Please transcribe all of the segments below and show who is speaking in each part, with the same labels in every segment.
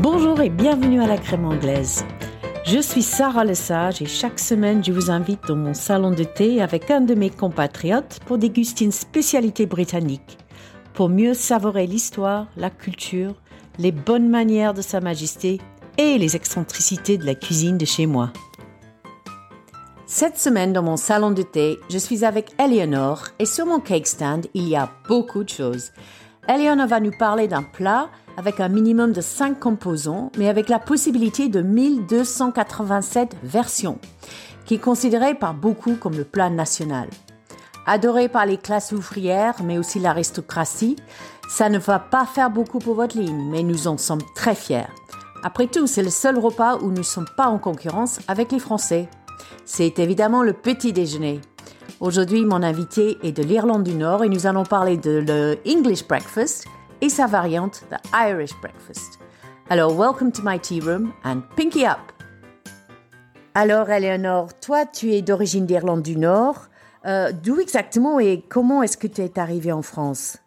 Speaker 1: Bonjour et bienvenue à la crème anglaise. Je suis Sarah Lesage et chaque semaine je vous invite dans mon salon de thé avec un de mes compatriotes pour déguster une spécialité britannique, pour mieux savourer l'histoire, la culture, les bonnes manières de Sa Majesté et les excentricités de la cuisine de chez moi. Cette semaine dans mon salon de thé, je suis avec Eleanor et sur mon cake stand, il y a beaucoup de choses. Eleanor va nous parler d'un plat avec un minimum de 5 composants, mais avec la possibilité de 1287 versions, qui est considéré par beaucoup comme le plat national. Adoré par les classes ouvrières, mais aussi l'aristocratie, ça ne va pas faire beaucoup pour votre ligne, mais nous en sommes très fiers. Après tout, c'est le seul repas où nous ne sommes pas en concurrence avec les Français. C'est évidemment le petit déjeuner. Aujourd'hui, mon invité est de l'Irlande du Nord et nous allons parler de le English breakfast et sa variante, the Irish breakfast. Alors, welcome to my tea room and pinky up. Alors, Eleanor, toi, tu es d'origine d'Irlande du Nord. Euh, D'où exactement et comment est-ce que tu es arrivée en France?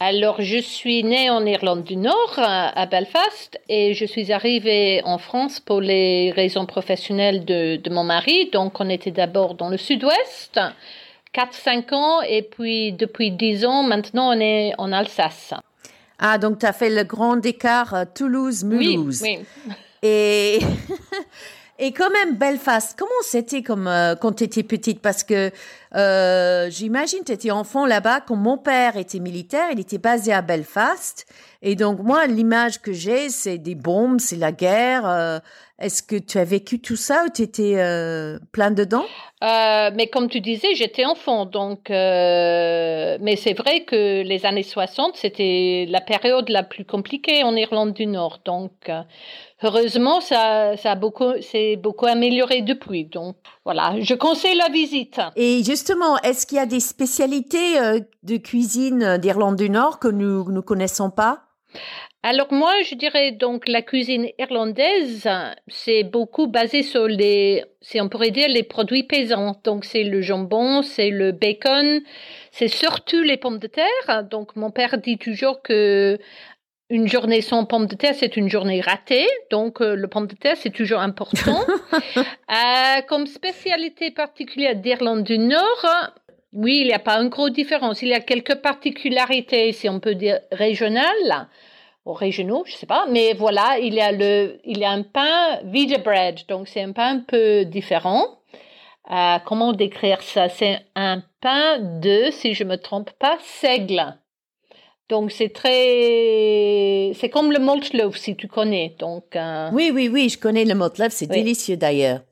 Speaker 2: Alors, je suis née en Irlande du Nord, à Belfast, et je suis arrivée en France pour les raisons professionnelles de, de mon mari. Donc, on était d'abord dans le sud-ouest, 4-5 ans, et puis depuis 10 ans, maintenant, on est en Alsace.
Speaker 1: Ah, donc tu as fait le grand écart euh, Toulouse-Mulhouse.
Speaker 2: Oui, oui.
Speaker 1: Et, et quand même, Belfast, comment c'était euh, quand tu étais petite? Parce que euh, j'imagine tu étais enfant là-bas, quand mon père était militaire, il était basé à Belfast. Et donc moi, l'image que j'ai, c'est des bombes, c'est la guerre. Euh, est-ce que tu as vécu tout ça ou tu étais euh, plein dedans?
Speaker 2: Mais comme tu disais, j'étais enfant, donc. Mais c'est vrai que les années 60, c'était la période la plus compliquée en Irlande du Nord, donc. Euh, heureusement, ça, ça a beaucoup, c'est beaucoup amélioré depuis. Donc, voilà, je conseille la visite.
Speaker 1: Et justement, est-ce qu'il y a des spécialités euh, de cuisine d'Irlande du Nord que nous ne connaissons pas?
Speaker 2: Alors moi, je dirais donc la cuisine irlandaise, c'est beaucoup basé sur les, si on pourrait dire, les produits paysans. Donc c'est le jambon, c'est le bacon, c'est surtout les pommes de terre. Donc mon père dit toujours que une journée sans pommes de terre, c'est une journée ratée. Donc euh, le pomme de terre, c'est toujours important. euh, comme spécialité particulière d'Irlande du Nord, oui, il n'y a pas une grosse différence. Il y a quelques particularités, si on peut dire, régionales ou régionaux, je sais pas, mais voilà, il y a le, il y a un pain vita bread, donc c'est un pain un peu différent. Euh, comment décrire ça? C'est un pain de, si je me trompe pas, seigle. Donc c'est très, c'est comme le malt loaf si tu connais. Donc euh...
Speaker 1: oui, oui, oui, je connais le malt loaf, c'est
Speaker 2: Oui.
Speaker 1: délicieux d'ailleurs.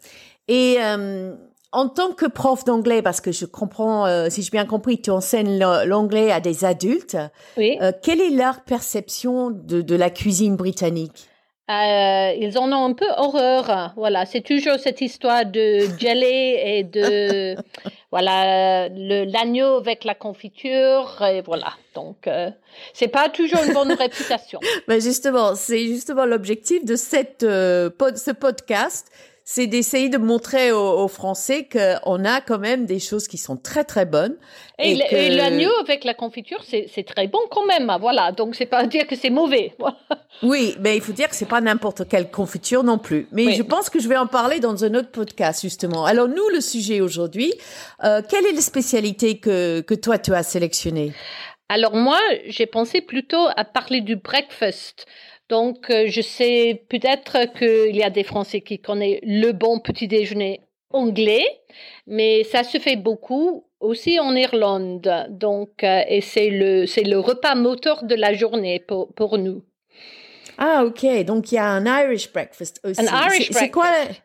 Speaker 1: Et euh, en tant que prof d'anglais, parce que je comprends, euh, si j'ai bien compris, tu enseignes l'anglais à des adultes.
Speaker 2: oui.
Speaker 1: Euh, quelle est leur perception de, de la cuisine britannique?
Speaker 2: Euh, ils en ont un peu horreur. Voilà, c'est toujours cette histoire de jelly et de voilà l'agneau avec la confiture et voilà. Donc euh, c'est pas toujours une bonne réputation.
Speaker 1: Ben justement, c'est justement l'objectif de cette euh, pod- ce podcast, c'est d'essayer de montrer aux, aux Français qu'on a quand même des choses qui sont très très bonnes.
Speaker 2: Et,
Speaker 1: que-
Speaker 2: l'agneau avec la confiture, c'est très bon quand même. hein, Voilà, donc c'est pas dire que c'est mauvais.
Speaker 1: Oui, mais il faut dire que c'est pas n'importe quelle confiture non plus. Mais
Speaker 2: Oui.
Speaker 1: je pense que je vais en parler dans un autre podcast justement. Alors nous, le sujet aujourd'hui, euh, quelle est la spécialité que que toi tu as sélectionnée?
Speaker 2: Alors moi, j'ai pensé plutôt à parler du breakfast. Donc, euh, je sais peut-être qu'il y a des Français qui connaissent le bon petit déjeuner anglais, mais ça se fait beaucoup aussi en Irlande. Donc, euh, et c'est le c'est le repas moteur de la journée pour pour nous.
Speaker 1: Ah ok, donc il y a un Irish breakfast aussi.
Speaker 2: Un Irish
Speaker 1: C'est- C'est quoi
Speaker 2: breakfast.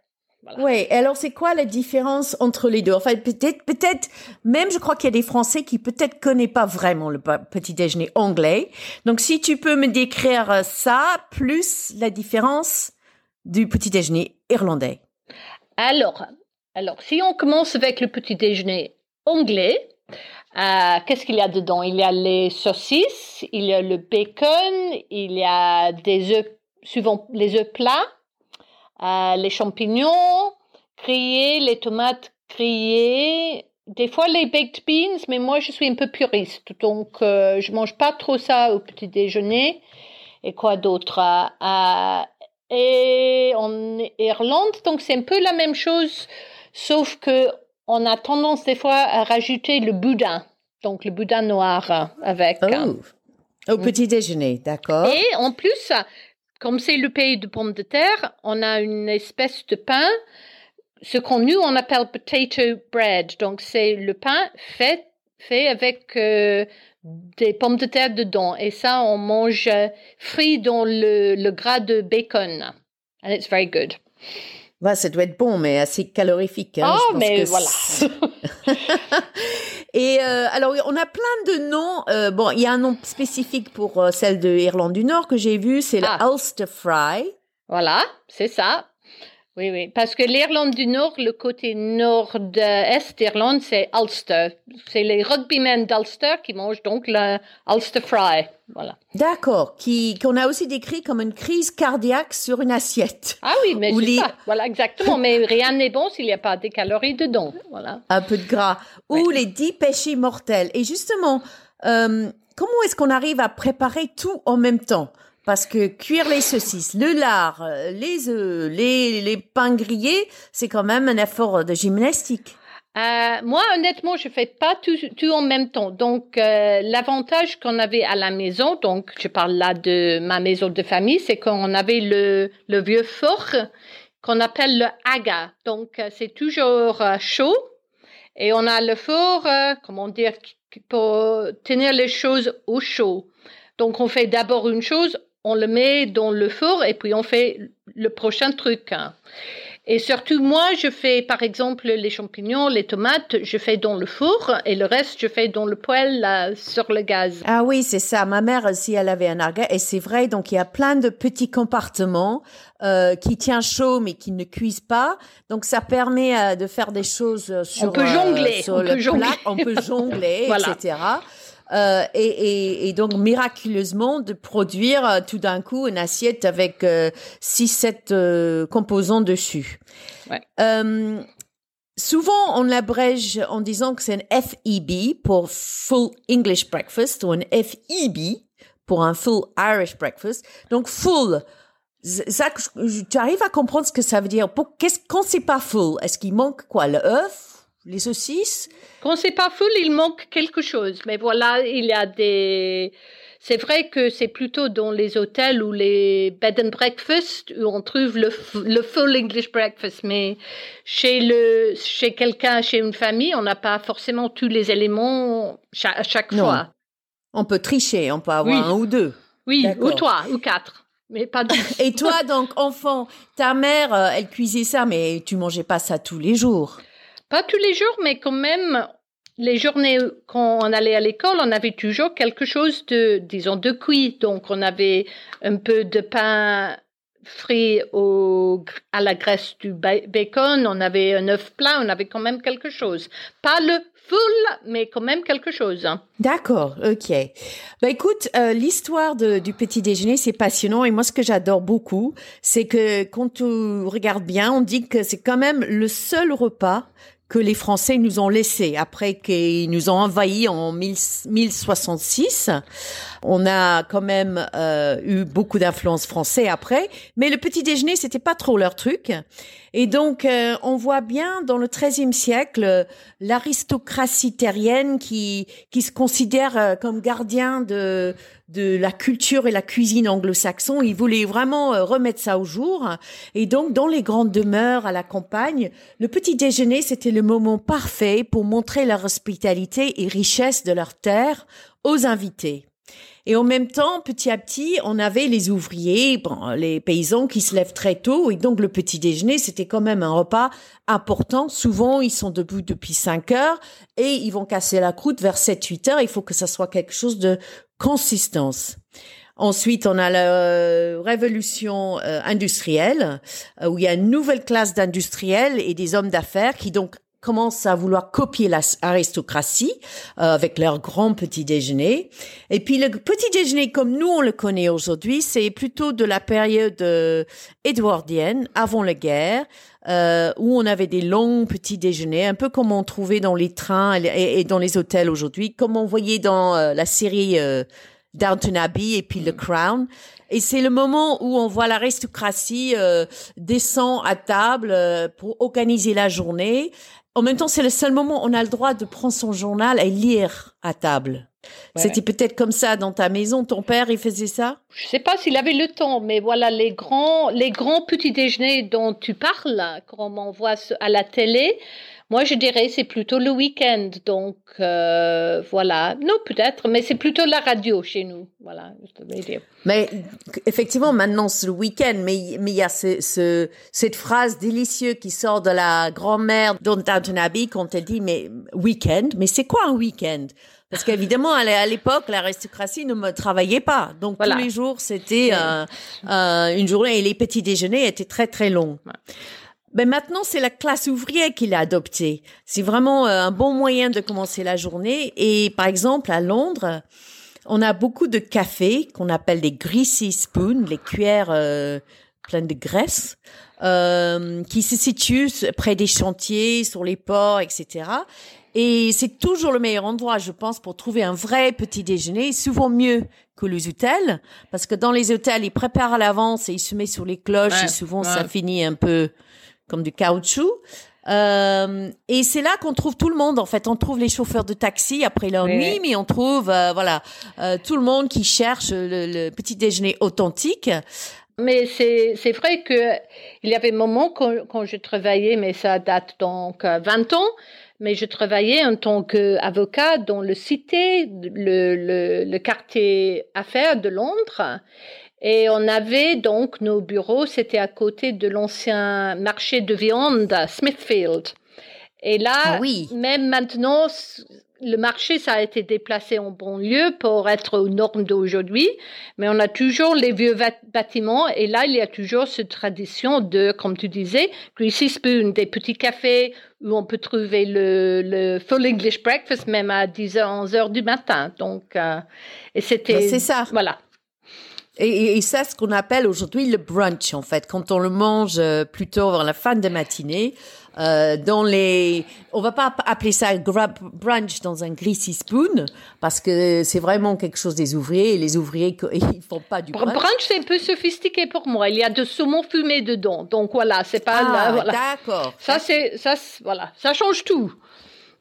Speaker 2: Voilà.
Speaker 1: Ouais, alors c'est quoi la différence entre les deux? Enfin, peut-être, peut-être, même je crois qu'il y a des Français qui peut-être connaissent pas vraiment le petit déjeuner anglais. Donc, si tu peux me décrire ça, plus la différence du petit déjeuner irlandais.
Speaker 2: Alors, alors, si on commence avec le petit déjeuner anglais, euh, qu'est-ce qu'il y a dedans? Il y a les saucisses, il y a le bacon, il y a des œufs, souvent les œufs plats, euh, les champignons grillés, les tomates grillées, des fois les baked beans, mais moi je suis un peu puriste, donc euh, je mange pas trop ça au petit déjeuner. et quoi d'autre? Et en Irlande, donc c'est un peu la même chose, sauf que on a tendance des fois à rajouter le boudin, donc le boudin noir avec.
Speaker 1: Oh. Au mm. petit déjeuner, d'accord.
Speaker 2: Et en plus, comme c'est le pays de pommes de terre, on a une espèce de pain, ce qu'on nous on appelle potato bread. Donc c'est le pain fait fait avec euh, des pommes de terre dedans. Et ça, on mange frit dans le, le gras de bacon. And it's very good.
Speaker 1: Ouais, ça doit être bon, mais assez calorifique.
Speaker 2: Hein, oh, mais voilà.
Speaker 1: Et euh, alors, on a plein de noms. Euh, bon, il y a un nom spécifique pour euh, celle de Irlande du Nord que j'ai vu, c'est le ah. Ulster Fry.
Speaker 2: Voilà, c'est ça. Oui, oui, parce que l'Irlande du Nord, le côté nord-est d'Irlande, c'est Ulster. C'est les rugbymen d'Ulster qui mangent donc le Ulster Fry. Voilà.
Speaker 1: D'accord, qui qu'on a aussi décrit comme une crise cardiaque sur une assiette.
Speaker 2: Ah oui, mais c'est ça. Voilà, exactement. mais rien n'est bon s'il n'y a pas des calories dedans. Voilà.
Speaker 1: Un peu de gras. Ou les dix péchés mortels. Et justement, euh, comment est-ce qu'on arrive à préparer tout en même temps? Parce que cuire les saucisses, le lard, les œufs, les, les pains grillés, c'est quand même un effort de gymnastique.
Speaker 2: Euh, moi, honnêtement, je fais pas tout, en même temps. Donc, euh, l'avantage qu'on avait à la maison, donc je parle là de ma maison de famille, c'est qu'on avait le, vieux four qu'on appelle le aga. Donc, euh, c'est toujours euh, chaud et on a le four, euh, comment dire, pour tenir les choses au chaud. Donc, on fait d'abord une chose, on le met dans le four et puis on fait le prochain truc. Hein. Et surtout, moi, je fais, par exemple, les champignons, les tomates, je fais dans le four et le reste, je fais dans le poêle sur le gaz.
Speaker 1: Ah oui, c'est ça. Ma mère aussi, elle avait un arga et c'est vrai. Donc, il y a plein de petits compartiments euh, qui tient chaud mais qui ne cuisent pas. Donc, ça permet euh, de faire des choses euh, sur,
Speaker 2: on peut jongler,
Speaker 1: sur on le peut jongler. on peut jongler, etc. Euh, et, et, et, donc miraculeusement de produire euh, tout d'un coup une assiette avec euh, six, sept composants dessus.
Speaker 2: Ouais.
Speaker 1: Souvent, on l'abrège en disant que c'est un FEB pour Full English Breakfast ou un FEB pour un Full Irish Breakfast. Donc, full, ça, tu arrives à comprendre ce que ça veut dire. Pour, qu'est-ce, quand c'est pas full, est-ce qu'il manque quoi? Le œuf? les saucisses?
Speaker 2: Quand c'est pas full, il manque quelque chose. Mais voilà, il y a des. C'est vrai que c'est plutôt dans les hôtels ou les bed and breakfast où on trouve le, le full English breakfast. Mais chez le, chez quelqu'un, chez une famille, on n'a pas forcément tous les éléments à chaque fois.
Speaker 1: On peut tricher, on peut avoir un ou deux.
Speaker 2: Oui, ou trois, ou quatre. Mais pas
Speaker 1: Et toi, donc, enfant, ta mère, euh, elle cuisait ça, mais tu mangeais pas ça tous les jours.
Speaker 2: Pas tous les jours, mais quand même, les journées quand on allait à l'école, on avait toujours quelque chose de, disons, de cuit. Donc, on avait un peu de pain frit au, à la graisse du bacon, on avait un œuf plat, on avait quand même quelque chose. Pas le full, mais quand même quelque chose. Hein.
Speaker 1: D'accord, ok. Bah écoute, euh, l'histoire du petit déjeuner, c'est passionnant et moi ce que j'adore beaucoup, c'est que quand tu regardes bien, on dit que c'est quand même le seul repas que les Français nous ont laissé après qu'ils nous ont envahis en 1066. On a quand même euh, eu beaucoup d'influence française après, mais le petit déjeuner c'était pas trop leur truc. Et donc euh, on voit bien dans le XIIIe siècle l'aristocratie terrienne qui qui se considère euh, comme gardien de de la culture et la cuisine anglo-saxon. Ils voulaient vraiment remettre ça au jour. Et donc, dans les grandes demeures à la campagne, le petit déjeuner, c'était le moment parfait pour montrer leur hospitalité et richesse de leur terre aux invités. Et en même temps, petit à petit, on avait les ouvriers, bon, les paysans qui se lèvent très tôt. Et donc, le petit déjeuner, c'était quand même un repas important. Souvent, ils sont debout depuis 5 heures et ils vont casser la croûte vers 7, 8 heures. Il faut que ça soit quelque chose de consistance. Ensuite, on a la euh, révolution euh, industrielle, euh, où il y a une nouvelle classe d'industriels et des hommes d'affaires qui donc commencent à vouloir copier l'aristocratie euh, avec leur grand petit déjeuner. Et puis le petit déjeuner comme nous on le connaît aujourd'hui, c'est plutôt de la période euh, édouardienne, avant la guerre, euh, où on avait des longs petits déjeuners, un peu comme on trouvait dans les trains et, dans les hôtels aujourd'hui, comme on voyait dans la série Downton Abbey et puis The Crown. Et c'est le moment où on voit l'aristocratie euh, descend à table euh, pour organiser la journée. En même temps, c'est le seul moment où on a le droit de prendre son journal et lire à table. C'était peut-être comme ça dans ta maison. Ton père, il faisait ça?
Speaker 2: Je sais pas s'il avait le temps, mais voilà les grands, les grands petits déjeuners dont tu parles, comme on voit à la télé. Moi, je dirais c'est plutôt le week-end. Donc, euh, voilà. Non, peut-être, mais c'est plutôt la radio chez nous. Voilà,
Speaker 1: dire. Mais effectivement, maintenant, c'est le week-end. Mais mais il y a ce, ce, cette phrase délicieuse qui sort de la grand-mère dans Downton Abbey quand elle dit, mais week-end, mais c'est quoi un week-end? Parce qu'évidemment, à l'époque, l'aristocratie ne me travaillait pas. Donc, tous les jours, c'était euh, euh, une journée et les petits déjeuners étaient très, très longs. Mais maintenant, c'est la classe ouvrière qui l'a adopté. C'est vraiment euh, un bon moyen de commencer la journée. Et par exemple, à Londres, on a beaucoup de cafés qu'on appelle des greasy spoons, les cuillères euh, pleines de graisse, euh, qui se situent près des chantiers, sur les ports, etc. Et c'est toujours le meilleur endroit, je pense, pour trouver un vrai petit déjeuner, souvent mieux que les hôtels, parce que dans les hôtels, ils préparent à l'avance et ils se mettent sur les cloches et souvent ça finit un peu comme du caoutchouc. Euh, et c'est là qu'on trouve tout le monde. En fait, on trouve les chauffeurs de taxi après leur nuit, mais on trouve euh, voilà euh, tout le monde qui cherche le, petit déjeuner authentique.
Speaker 2: Mais c'est c'est vrai que il y avait un moment quand, quand je travaillais, mais ça date donc 20 ans. Mais je travaillais en tant qu'avocat dans le cité, le, le, le quartier affaires de Londres. Et on avait donc nos bureaux, c'était à côté de l'ancien marché de viande Smithfield. Et là, ah oui. même maintenant, le marché, ça a été déplacé en banlieue pour être aux normes d'aujourd'hui, mais on a toujours les vieux bâtiments et là, il y a toujours cette tradition de, comme tu disais, greasy spoon, des petits cafés où on peut trouver le, le full English breakfast même à 10h, 11h du matin. Donc, euh, et c'était. Ben,
Speaker 1: c'est ça.
Speaker 2: Voilà.
Speaker 1: Et, et ça, ce qu'on appelle aujourd'hui le brunch, en fait, quand on le mange euh, plutôt vers la fin de matinée, euh, dans les, on va pas appeler ça grab brunch dans un greasy spoon parce que c'est vraiment quelque chose des ouvriers et les ouvriers ils font pas du brunch.
Speaker 2: Brunch c'est un peu sophistiqué pour moi. Il y a de saumon fumé dedans, donc voilà, c'est pas.
Speaker 1: Ah,
Speaker 2: voilà.
Speaker 1: d'accord.
Speaker 2: Ça c'est ça voilà, ça change tout.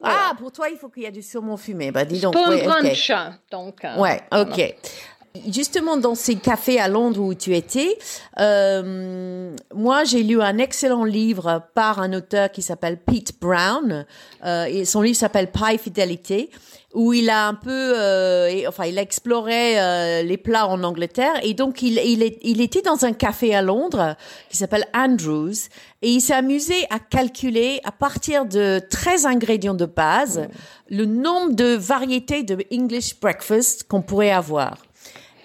Speaker 1: Ah, pour toi, il faut qu'il y ait du saumon fumé. Bah, dis donc.
Speaker 2: Ouais, brunch, donc.
Speaker 1: Euh, ouais, ok. Justement, dans ces cafés à Londres où tu étais, euh, moi j'ai lu un excellent livre par un auteur qui s'appelle Pete Brown. Euh, et son livre s'appelle Pie Fidélité, où il a un peu, euh, enfin, il explorait euh, les plats en Angleterre. Et donc, il, il, est, il était dans un café à Londres qui s'appelle Andrews. Et il s'est amusé à calculer, à partir de 13 ingrédients de base, le nombre de variétés de English breakfast qu'on pourrait avoir.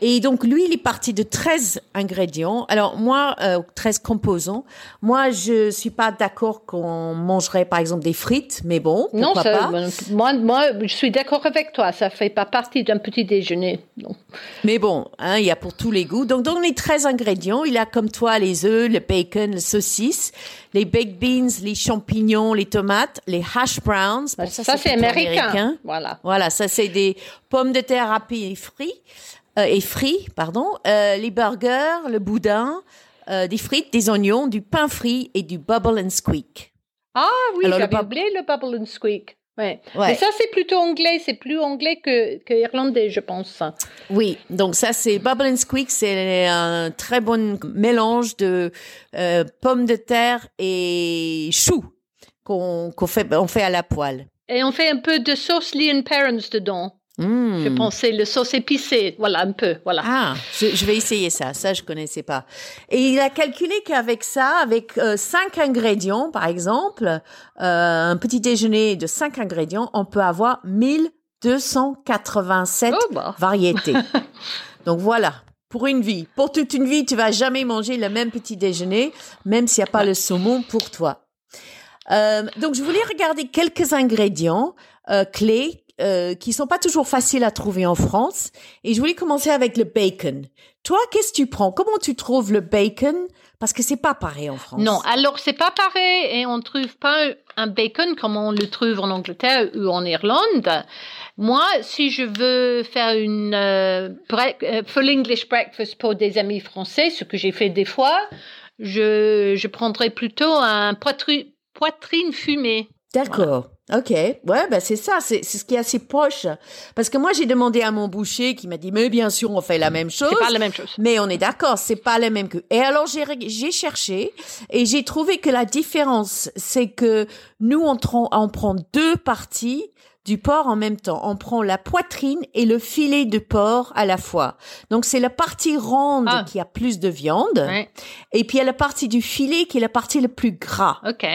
Speaker 1: Et donc, lui, il est parti de 13 ingrédients. Alors, moi, euh, 13 composants. Moi, je suis pas d'accord qu'on mangerait, par exemple, des frites, mais bon, non, ça, pas?
Speaker 2: Moi, moi, je suis d'accord avec toi. Ça fait pas partie d'un petit déjeuner. Non.
Speaker 1: Mais bon, hein, il y a pour tous les goûts. Donc, dans les 13 ingrédients, il a comme toi les œufs, le bacon, le saucisse, les baked beans, les champignons, les tomates, les hash browns.
Speaker 2: ça, ça c'est américain. Voilà.
Speaker 1: Voilà, ça c'est des pommes de terre râpées et frites euh, et frits, pardon, euh, les burgers, le boudin, euh, des frites, des oignons, du pain frit et du bubble and squeak.
Speaker 2: Ah oui, j'avais oublié le bubble and squeak. Ouais. Mais ça, c'est plutôt anglais, c'est plus anglais que, que irlandais, je pense.
Speaker 1: Oui, donc ça, c'est Bubble and Squeak, c'est un très bon mélange de euh, pommes de terre et choux qu'on qu'on fait, on fait à la poêle.
Speaker 2: Et on fait un peu de sauce Lee Parents dedans. Je hmm. pensais le sauce épicée, voilà un peu, voilà.
Speaker 1: Ah, je, vais essayer ça. Ça, je connaissais pas. Et il a calculé qu'avec ça, avec euh, cinq ingrédients, par exemple, euh, un petit déjeuner de cinq ingrédients, on peut avoir 1287 oh, bah. variétés. Donc voilà. Pour une vie, pour toute une vie, tu vas jamais manger le même petit déjeuner, même s'il n'y a pas le saumon pour toi. Euh, donc je voulais regarder quelques ingrédients clés euh, qui sont pas toujours faciles à trouver en France. Et je voulais commencer avec le bacon. Toi, qu'est-ce que tu prends? Comment tu trouves le bacon? Parce que c'est pas pareil en France.
Speaker 2: Non, alors c'est pas pareil et on trouve pas un bacon comme on le trouve en Angleterre ou en Irlande. Moi, si je veux faire une euh, euh, full English breakfast pour des amis français, ce que j'ai fait des fois, je, je prendrais plutôt un poitrine fumée.
Speaker 1: D'accord. Ok, ouais, bah c'est ça, c'est ce qui est assez proche. Parce que moi j'ai demandé à mon boucher qui m'a dit mais bien sûr on fait la même chose.
Speaker 2: C'est pas la même chose.
Speaker 1: Mais on est d'accord, c'est pas la même que. Et alors j'ai j'ai cherché et j'ai trouvé que la différence c'est que nous on, on prend deux parties du porc en même temps. On prend la poitrine et le filet de porc à la fois. Donc c'est la partie ronde ah. qui a plus de viande. Et puis il y a la partie du filet qui est la partie la plus gras.
Speaker 2: OK.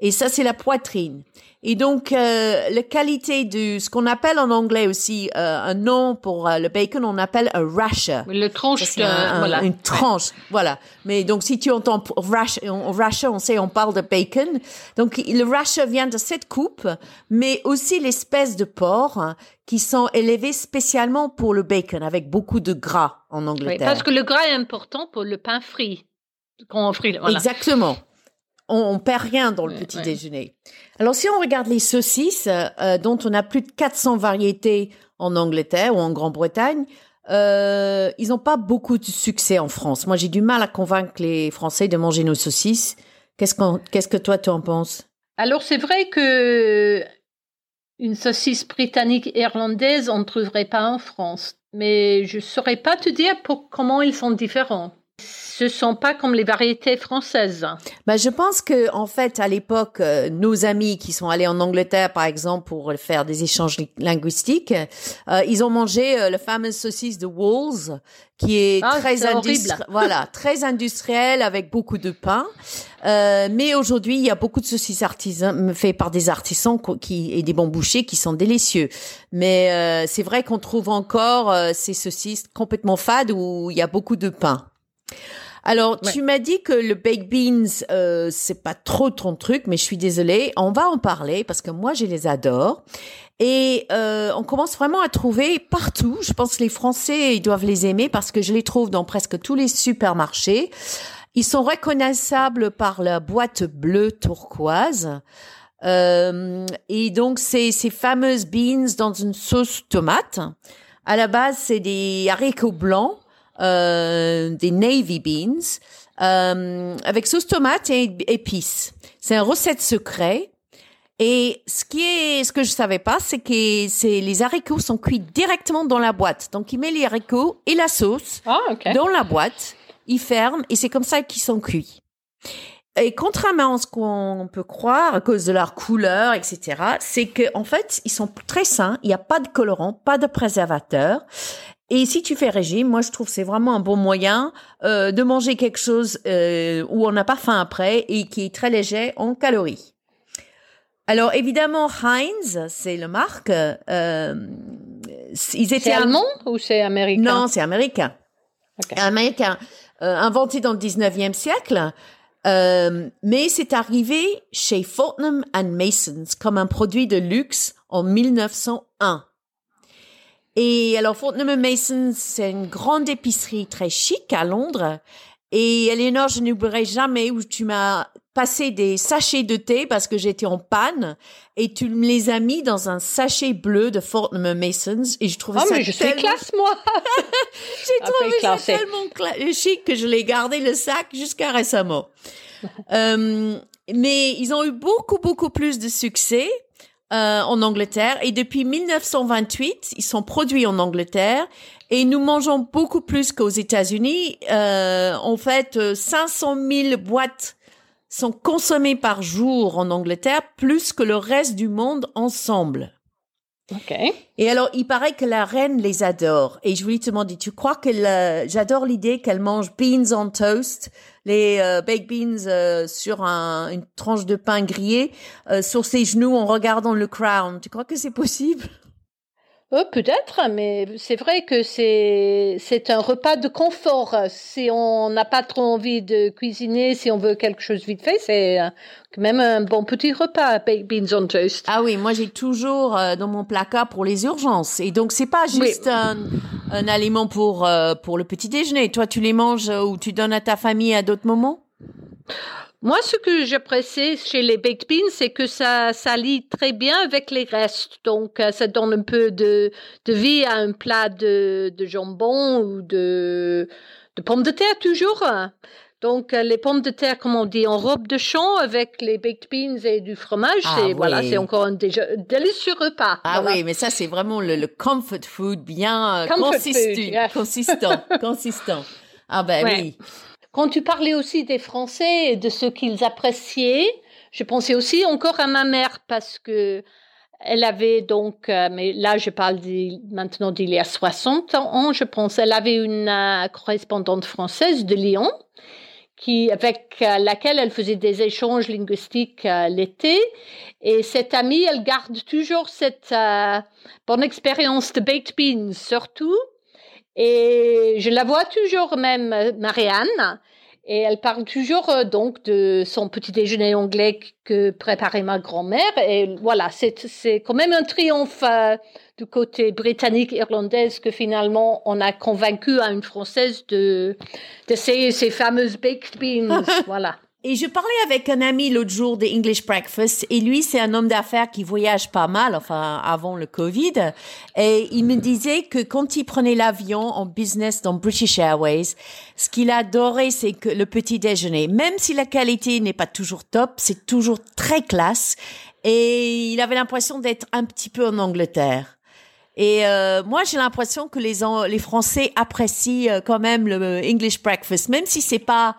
Speaker 1: Et ça, c'est la poitrine. Et donc, euh, la qualité de ce qu'on appelle en anglais aussi euh, un nom pour euh, le bacon, on appelle un rasher.
Speaker 2: Le tranche,
Speaker 1: de,
Speaker 2: voilà.
Speaker 1: Une tranche, voilà. Mais donc, si tu entends rasher, on, rasher, on sait, on parle de bacon. Donc, le rasher vient de cette coupe, mais aussi l'espèce de porc hein, qui sont élevés spécialement pour le bacon, avec beaucoup de gras en Angleterre. Oui,
Speaker 2: parce que le gras est important pour le pain frit. Quand on frit,
Speaker 1: voilà. Exactement on, on, perd rien dans le petit déjeuner. Alors si on regarde les saucisses, euh, dont on a plus de 400 variétés en Angleterre ou en Grande-Bretagne, euh, ils n'ont pas beaucoup de succès en France. Moi, j'ai du mal à convaincre les Français de manger nos saucisses. Qu'est-ce, qu'est-ce que toi, tu en penses?
Speaker 2: Alors, c'est vrai que une saucisse britannique irlandaise, on ne trouverait pas en France. Mais je saurais pas te dire pour comment ils sont différents ce sont pas comme les variétés françaises.
Speaker 1: Ben, je pense que en fait à l'époque euh, nos amis qui sont allés en Angleterre par exemple pour faire des échanges linguistiques, euh, ils ont mangé euh, le fameux saucisse de Walls qui est
Speaker 2: ah,
Speaker 1: très industriel voilà, très industriel avec beaucoup de pain. mais aujourd'hui, il y a beaucoup de saucisses artisans fait par des artisans qui et des bons bouchers qui sont délicieux. Mais c'est vrai qu'on trouve encore ces saucisses complètement fades où il y a beaucoup de pain. Alors, tu m'as dit que le baked beans, euh, c'est pas trop ton truc, mais je suis désolée. On va en parler parce que moi, je les adore. Et euh, on commence vraiment à trouver partout. Je pense que les Français, ils doivent les aimer parce que je les trouve dans presque tous les supermarchés. Ils sont reconnaissables par la boîte bleue turquoise. Euh, et donc, c'est ces fameuses beans dans une sauce tomate. À la base, c'est des haricots blancs euh, des navy beans euh, avec sauce tomate et épices. C'est une recette secrète. Et ce qui est, ce que je savais pas, c'est que c'est les haricots sont cuits directement dans la boîte. Donc il met les haricots et la sauce
Speaker 2: ah,
Speaker 1: dans la boîte, il ferme et c'est comme ça qu'ils sont cuits. Et contrairement à ce qu'on peut croire à cause de leur couleur, etc., c'est que en fait ils sont très sains. Il n'y a pas de colorant, pas de préservateur. Et si tu fais régime, moi je trouve c'est vraiment un bon moyen euh, de manger quelque chose euh, où on n'a pas faim après et qui est très léger en calories. Alors évidemment Heinz, c'est le marque. Euh,
Speaker 2: ils étaient c'est allemand ou c'est américain?
Speaker 1: Non, c'est américain. Okay. Américain, euh, inventé dans le 19e siècle. Euh, mais c'est arrivé chez Fortnum and Masons comme un produit de luxe en 1901. Et alors, Fortnum Mason, c'est une grande épicerie très chic à Londres. Et Eleanor, je n'oublierai jamais où tu m'as passé des sachets de thé parce que j'étais en panne et tu me les as mis dans un sachet bleu de Fortnum Masons et je trouvais
Speaker 2: oh,
Speaker 1: ça
Speaker 2: mais je tellement... suis classe moi.
Speaker 1: J'ai trouvé ça tellement chic que je l'ai gardé le sac jusqu'à récemment. euh, mais ils ont eu beaucoup beaucoup plus de succès euh, en Angleterre et depuis 1928, ils sont produits en Angleterre et nous mangeons beaucoup plus qu'aux États-Unis. Euh, en fait, 500 000 boîtes sont consommées par jour en Angleterre, plus que le reste du monde ensemble.
Speaker 2: Ok.
Speaker 1: Et alors, il paraît que la reine les adore. Et je voulais te demander, tu crois que j'adore l'idée qu'elle mange beans on toast, les euh, baked beans euh, sur un, une tranche de pain grillé, euh, sur ses genoux en regardant le Crown. Tu crois que c'est possible?
Speaker 2: Oh, peut-être, mais c'est vrai que c'est c'est un repas de confort. Si on n'a pas trop envie de cuisiner, si on veut quelque chose vite fait, c'est euh, quand même un bon petit repas, baked beans on toast.
Speaker 1: Ah oui, moi j'ai toujours euh, dans mon placard pour les urgences. Et donc c'est pas juste un, un, aliment pour euh, pour le petit déjeuner. Toi, tu les manges ou tu donnes à ta famille à d'autres moments?
Speaker 2: Moi, ce que j'apprécie chez les baked beans, c'est que ça, ça lie très bien avec les restes. Donc, euh, ça donne un peu de, de vie à un plat de, de jambon ou de, de pommes de terre toujours. Donc, euh, les pommes de terre, comme on dit, en robe de champ avec les baked beans et du fromage, ah c'est voilà, c'est encore un délicieux repas.
Speaker 1: Ah oui, mais ça, c'est vraiment le, le, comfort food bien euh, consistant, consistant, consistant. Ah ben oui.
Speaker 2: Quand tu parlais aussi des Français et de ce qu'ils appréciaient, je pensais aussi encore à ma mère parce que elle avait donc, euh, mais là je parle maintenant d'il y a 60 ans, je pense, elle avait une euh, correspondante française de Lyon qui, avec euh, laquelle elle faisait des échanges linguistiques l'été. Et cette amie, elle garde toujours cette bonne expérience de baked beans, surtout et je la vois toujours même, Marianne, et elle parle toujours euh, donc de son petit déjeuner anglais que préparait ma grand-mère. Et voilà, c'est quand même un triomphe euh, du côté britannique irlandais que finalement on a convaincu à une française de d'essayer ces fameuses baked beans. voilà.
Speaker 1: Et je parlais avec un ami l'autre jour de English Breakfast et lui c'est un homme d'affaires qui voyage pas mal, enfin avant le Covid, et il me disait que quand il prenait l'avion en business dans British Airways, ce qu'il adorait c'est que le petit déjeuner, même si la qualité n'est pas toujours top, c'est toujours très classe et il avait l'impression d'être un petit peu en Angleterre. Et euh, moi, j'ai l'impression que les les Français apprécient euh, quand même le English breakfast, même si c'est pas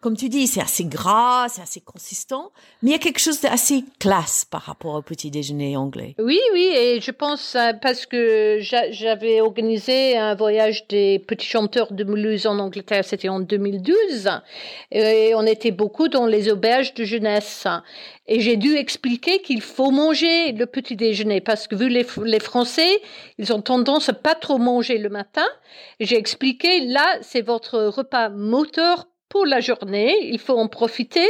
Speaker 1: comme tu dis, c'est assez gras, c'est assez consistant, mais il y a quelque chose d'assez classe par rapport au petit déjeuner anglais.
Speaker 2: Oui, oui, et je pense euh, parce que j'avais organisé un voyage des petits chanteurs de Mulhouse en Angleterre, c'était en 2012, et on était beaucoup dans les auberges de jeunesse. Et j'ai dû expliquer qu'il faut manger le petit déjeuner parce que vu les, Français, ils ont tendance à pas trop manger le matin. J'ai expliqué là, c'est votre repas moteur pour la journée. Il faut en profiter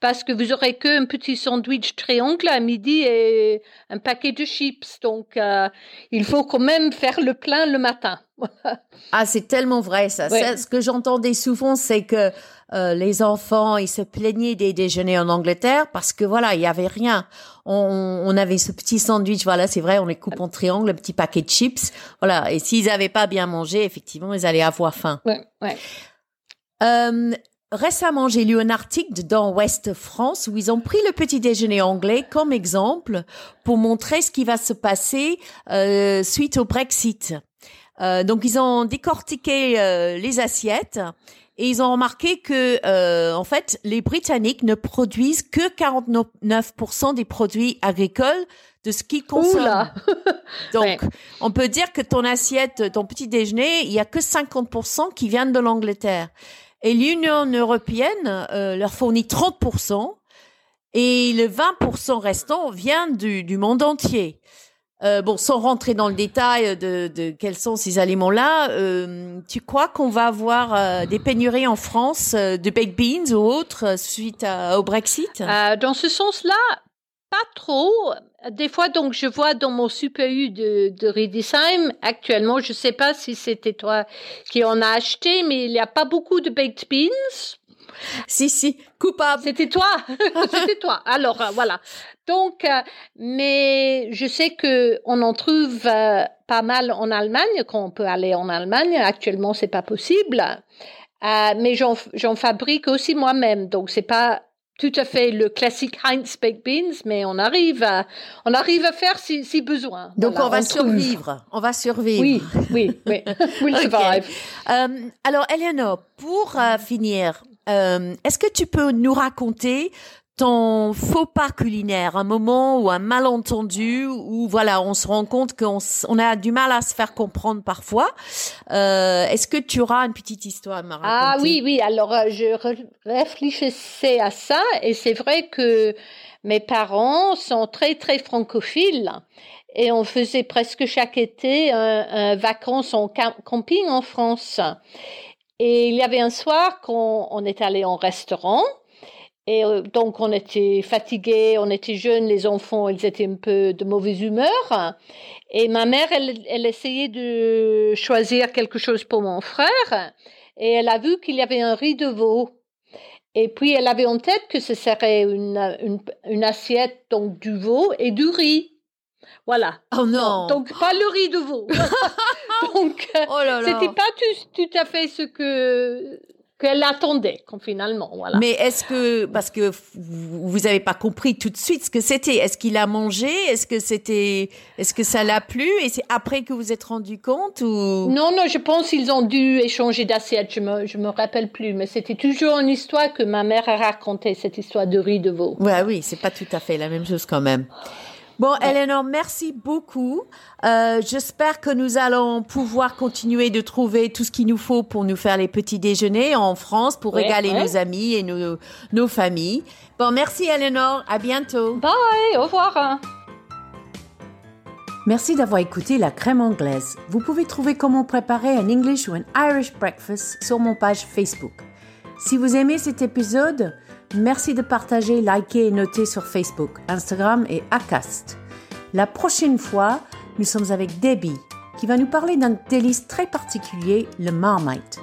Speaker 2: parce que vous aurez qu'un petit sandwich triangle à midi et un paquet de chips. Donc, euh, il faut quand même faire le plein le matin.
Speaker 1: ah, c'est tellement vrai ça. Ce que j'entendais souvent, c'est que euh, les enfants, ils se plaignaient des déjeuners en Angleterre parce que voilà, il y avait rien. On, on avait ce petit sandwich, voilà, c'est vrai, on les coupe en triangle, un petit paquet de chips, voilà. Et s'ils n'avaient pas bien mangé, effectivement, ils allaient avoir faim.
Speaker 2: Ouais, ouais.
Speaker 1: Euh, récemment, j'ai lu un article dans Ouest France où ils ont pris le petit déjeuner anglais comme exemple pour montrer ce qui va se passer euh, suite au Brexit. Euh, donc, ils ont décortiqué euh, les assiettes et ils ont remarqué que, euh, en fait, les Britanniques ne produisent que 49% des produits agricoles de ce qu'ils consomment. Donc, on peut dire que ton assiette, ton petit déjeuner, il y a que 50% qui viennent de l'Angleterre. Et l'Union européenne euh, leur fournit 30% et le 20% restant vient du, du monde entier. Euh, bon, sans rentrer dans le détail de, de quels sont ces aliments-là, euh, tu crois qu'on va avoir euh, des pénuries en France euh, de baked beans ou autres suite au Brexit?
Speaker 2: Dans ce sens-là, pas trop. Des fois, donc, je vois dans mon Super U de, de Riedisheim, actuellement, je sais pas si c'était toi qui en as acheté, mais il n'y a pas beaucoup de baked beans.
Speaker 1: Si, si, coupable.
Speaker 2: C'était toi. C'était toi. Alors, euh, voilà. Donc, euh, mais je sais que on en trouve euh, pas mal en Allemagne, quand on peut aller en Allemagne. Actuellement, c'est pas possible. mais j'en fabrique aussi moi-même. Donc, c'est pas tout à fait le classique Heinz baked beans, mais on arrive à, on arrive à faire si, si besoin.
Speaker 1: Donc on va survivre. On va survivre.
Speaker 2: Oui, oui, oui. We'll survive.
Speaker 1: Euh, alors, Eleanor, pour euh, finir, euh, est-ce que tu peux nous raconter ton faux pas culinaire, un moment ou un malentendu où voilà, on se rend compte qu'on on a du mal à se faire comprendre parfois. Euh, Est-ce que tu auras une petite histoire à
Speaker 2: Ah oui, oui. Alors euh, je réfléchissais à ça et c'est vrai que mes parents sont très très francophiles et on faisait presque chaque été un, un vacances en camping en France. Et il y avait un soir qu'on on est allé en restaurant et euh, donc, on était fatigués, on était jeunes, les enfants, ils étaient un peu de mauvaise humeur. Et ma mère, elle, elle essayait de choisir quelque chose pour mon frère. Et elle a vu qu'il y avait un riz de veau. Et puis, elle avait en tête que ce serait une, une, une assiette, donc du veau et du riz. Voilà.
Speaker 1: Oh non.
Speaker 2: Donc, pas le riz de veau. donc, oh c'était pas tout, tout à fait ce que qu'elle attendait finalement voilà.
Speaker 1: Mais est-ce que parce que vous avez pas compris tout de suite ce que c'était Est-ce qu'il a mangé Est-ce que c'était Est-ce que ça l'a plu Et c'est après que vous êtes rendu compte ou?
Speaker 2: Non non, je pense qu'ils ont dû échanger d'assiette. Je me je me rappelle plus, mais c'était toujours une histoire que ma mère a racontée cette histoire de riz de veau.
Speaker 1: Ouais oui, c'est pas tout à fait la même chose quand même. Bon, Eleanor, merci beaucoup. Euh, J'espère que nous allons pouvoir continuer de trouver tout ce qu'il nous faut pour nous faire les petits déjeuners en France, pour régaler nos amis et nos, nos familles. Bon, merci Eleanor. À bientôt.
Speaker 2: Bye. Au revoir.
Speaker 1: Merci d'avoir écouté la crème anglaise. Vous pouvez trouver comment préparer un English ou un Irish breakfast sur mon page Facebook. Si vous aimez cet épisode, Merci de partager, liker et noter sur Facebook, Instagram et Acast. La prochaine fois, nous sommes avec Debbie, qui va nous parler d'un délice très particulier, le marmite.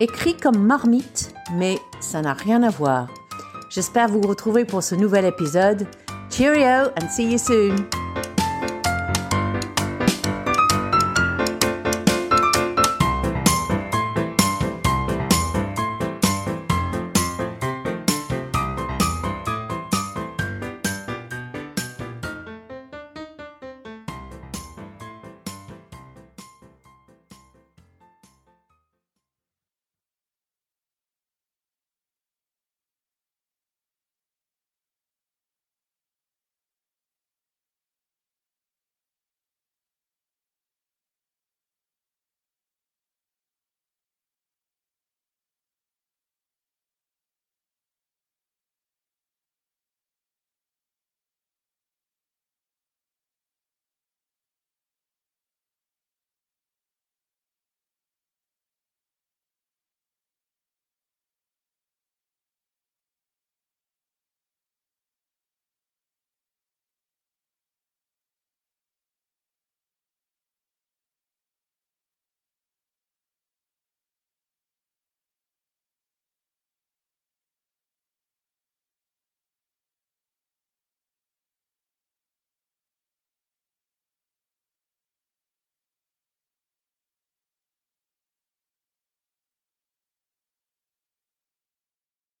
Speaker 1: Écrit comme marmite, mais ça n'a rien à voir. J'espère vous retrouver pour ce nouvel épisode. Cheerio and see you soon!